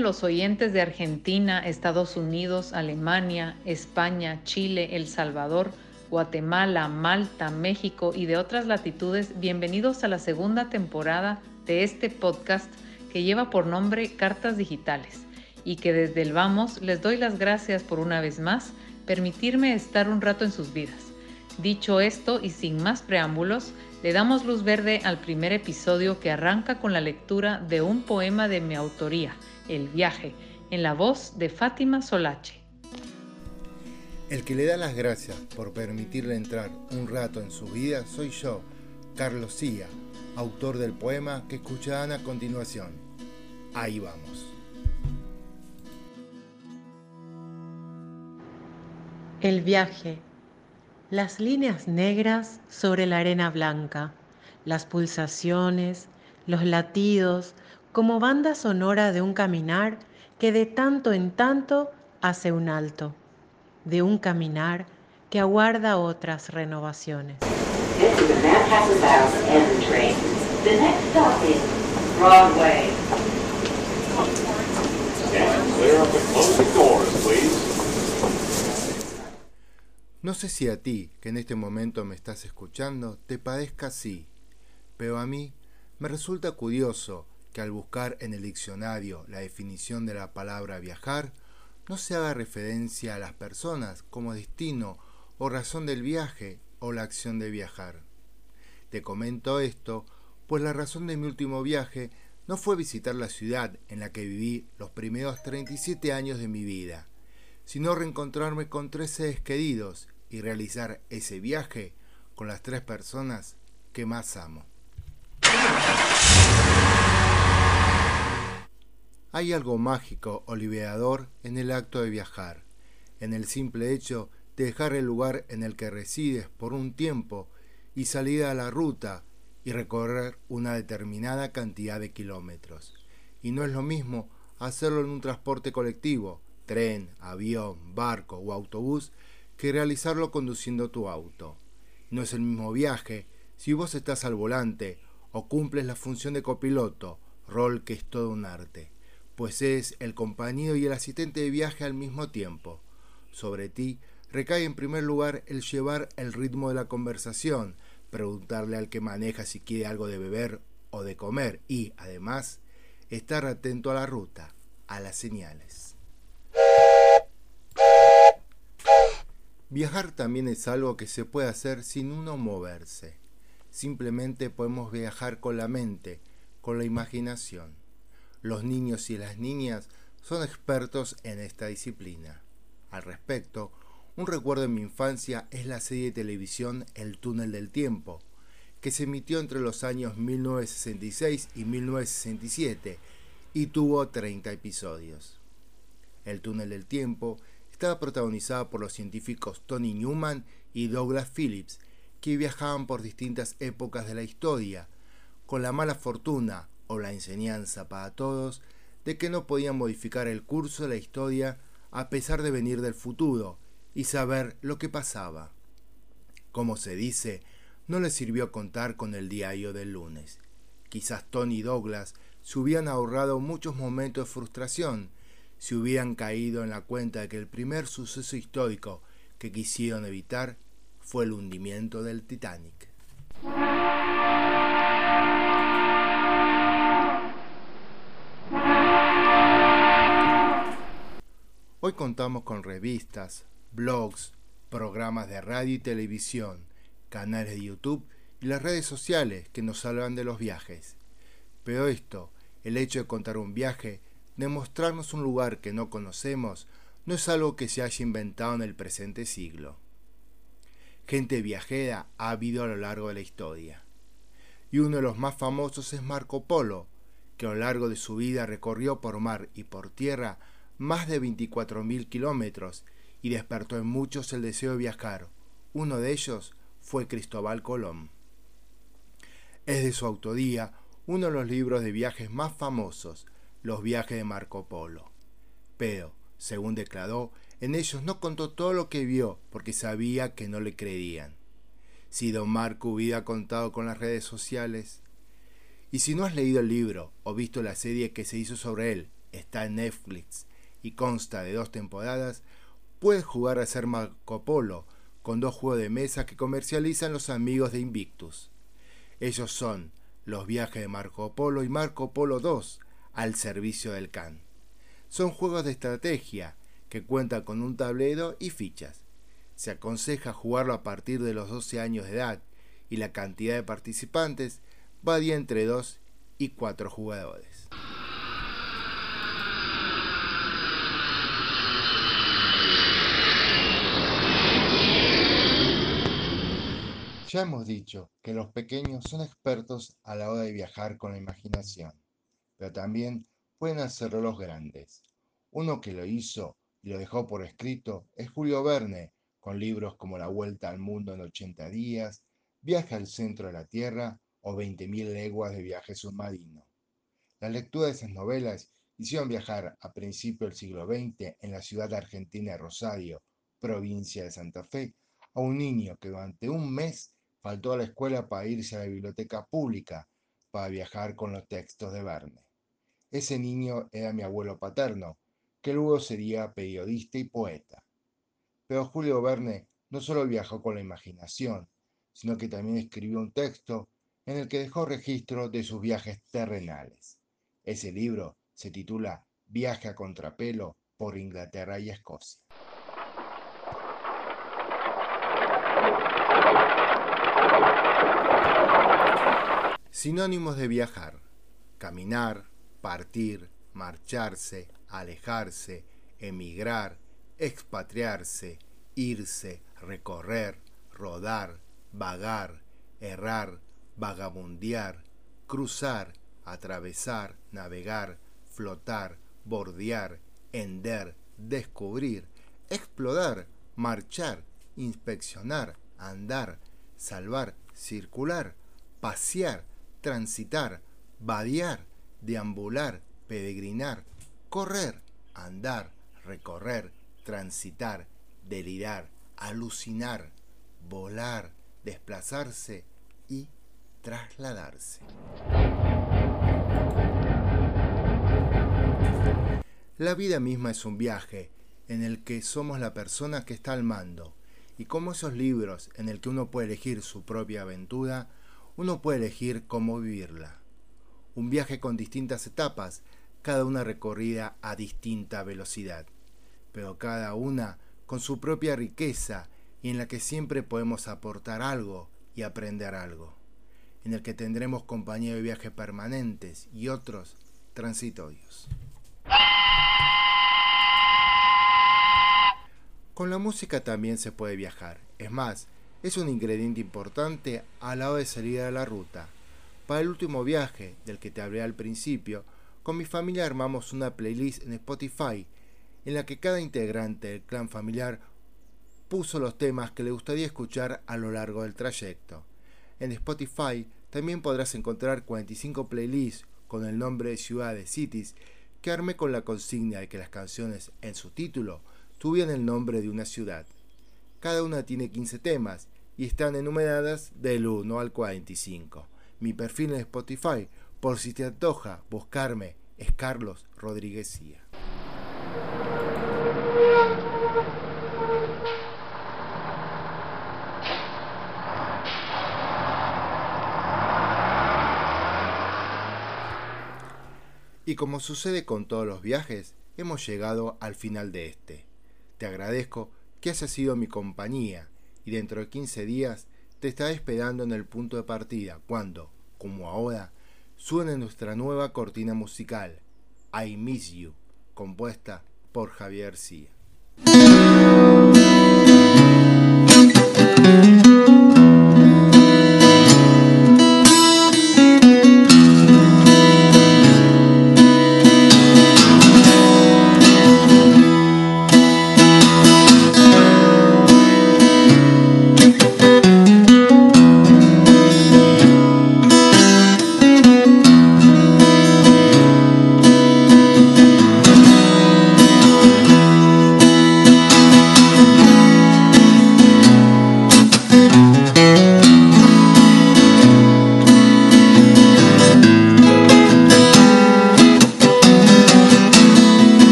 Los oyentes de Argentina, Estados Unidos, Alemania, España, Chile, El Salvador, Guatemala, Malta, México y de otras latitudes, bienvenidos a la segunda temporada de este podcast que lleva por nombre Cartas Digitales y que desde el Vamos les doy las gracias por una vez más permitirme estar un rato en sus vidas. Dicho esto y sin más preámbulos, le damos luz verde al primer episodio que arranca con la lectura de un poema de mi autoría, El viaje, en la voz de Fátima Solache. El que le da las gracias por permitirle entrar un rato en su vida soy yo, Carlos Cía, autor del poema que escucharán a continuación. Ahí vamos. El viaje. Las líneas negras sobre la arena blanca, las pulsaciones, los latidos, como banda sonora de un caminar que de tanto en tanto hace un alto de un caminar que aguarda otras renovaciones. No sé si a ti, que en este momento me estás escuchando, te parezca así, pero a mí me resulta curioso que al buscar en el diccionario la definición de la palabra viajar, no se haga referencia a las personas como destino o razón del viaje o la acción de viajar. Te comento esto, pues la razón de mi último viaje no fue visitar la ciudad en la que viví los primeros 37 años de mi vida, sino reencontrarme con tres seres queridos y realizar ese viaje con las tres personas que más amo. Hay algo mágico o liberador en el acto de viajar, en el simple hecho de dejar el lugar en el que resides por un tiempo y salir a la ruta y recorrer una determinada cantidad de kilómetros. Y no es lo mismo hacerlo en un transporte colectivo, tren, avión, barco o autobús, que realizarlo conduciendo tu auto. No es el mismo viaje si vos estás al volante o cumples la función de copiloto, rol que es todo un arte pues es el compañero y el asistente de viaje al mismo tiempo. Sobre ti recae en primer lugar el llevar el ritmo de la conversación, preguntarle al que maneja si quiere algo de beber o de comer y, además, estar atento a la ruta, a las señales. Viajar también es algo que se puede hacer sin uno moverse. Simplemente podemos viajar con la mente, con la imaginación. Los niños y las niñas son expertos en esta disciplina. Al respecto, un recuerdo de mi infancia es la serie de televisión El túnel del tiempo, que se emitió entre los años 1966 y 1967 y tuvo 30 episodios. El túnel del tiempo estaba protagonizada por los científicos Tony Newman y Douglas Phillips, que viajaban por distintas épocas de la historia, con la mala fortuna o la enseñanza para todos de que no podían modificar el curso de la historia a pesar de venir del futuro y saber lo que pasaba. Como se dice, no les sirvió contar con el diario del lunes. Quizás Tony y Douglas se hubieran ahorrado muchos momentos de frustración si hubieran caído en la cuenta de que el primer suceso histórico que quisieron evitar fue el hundimiento del Titanic. Hoy contamos con revistas, blogs, programas de radio y televisión, canales de YouTube y las redes sociales que nos hablan de los viajes. Pero esto, el hecho de contar un viaje, de mostrarnos un lugar que no conocemos, no es algo que se haya inventado en el presente siglo. Gente viajera ha habido a lo largo de la historia. Y uno de los más famosos es Marco Polo, que a lo largo de su vida recorrió por mar y por tierra más de 24.000 kilómetros y despertó en muchos el deseo de viajar. Uno de ellos fue Cristóbal Colón. Es de su autoría uno de los libros de viajes más famosos, Los viajes de Marco Polo. Pero, según declaró, en ellos no contó todo lo que vio porque sabía que no le creerían. Si don Marco hubiera contado con las redes sociales. Y si no has leído el libro o visto la serie que se hizo sobre él, está en Netflix y consta de dos temporadas, puedes jugar a ser Marco Polo con dos juegos de mesa que comercializan los amigos de Invictus. Ellos son los viajes de Marco Polo y Marco Polo 2 al servicio del Can. Son juegos de estrategia que cuentan con un tablero y fichas. Se aconseja jugarlo a partir de los 12 años de edad y la cantidad de participantes varía entre 2 y 4 jugadores. Ya hemos dicho que los pequeños son expertos a la hora de viajar con la imaginación, pero también pueden hacerlo los grandes. Uno que lo hizo y lo dejó por escrito es Julio Verne, con libros como La Vuelta al Mundo en 80 días, Viaje al Centro de la Tierra o 20.000 leguas de viaje submarino. La lectura de esas novelas hicieron viajar a principios del siglo XX en la ciudad argentina de Rosario, provincia de Santa Fe, a un niño que durante un mes faltó a la escuela para irse a la biblioteca pública para viajar con los textos de Verne. Ese niño era mi abuelo paterno, que luego sería periodista y poeta. Pero Julio Verne no solo viajó con la imaginación, sino que también escribió un texto en el que dejó registro de sus viajes terrenales. Ese libro se titula Viaje a contrapelo por Inglaterra y Escocia. Sinónimos de viajar. Caminar, partir, marcharse, alejarse, emigrar, expatriarse, irse, recorrer, rodar, vagar, errar, vagabundear, cruzar, atravesar, navegar, flotar, bordear, hender, descubrir, explorar, marchar, inspeccionar, andar, salvar, circular, pasear, transitar, vadear, deambular, peregrinar, correr, andar, recorrer, transitar, delirar, alucinar, volar, desplazarse y trasladarse. La vida misma es un viaje en el que somos la persona que está al mando y como esos libros en el que uno puede elegir su propia aventura, uno puede elegir cómo vivirla. Un viaje con distintas etapas, cada una recorrida a distinta velocidad, pero cada una con su propia riqueza y en la que siempre podemos aportar algo y aprender algo, en el que tendremos compañía de viaje permanentes y otros transitorios. Con la música también se puede viajar, es más, es un ingrediente importante a la hora de salir a la ruta. Para el último viaje, del que te hablé al principio, con mi familia armamos una playlist en Spotify en la que cada integrante del clan familiar puso los temas que le gustaría escuchar a lo largo del trayecto. En Spotify también podrás encontrar 45 playlists con el nombre de ciudades, cities, que armé con la consigna de que las canciones en su título tuvieran el nombre de una ciudad. Cada una tiene 15 temas y están enumeradas del 1 al 45. Mi perfil en Spotify, por si te antoja buscarme, es Carlos Rodríguez Y como sucede con todos los viajes, hemos llegado al final de este. Te agradezco que has sido mi compañía y dentro de 15 días te estaré esperando en el punto de partida cuando, como ahora, suene nuestra nueva cortina musical, I Miss You, compuesta por Javier García.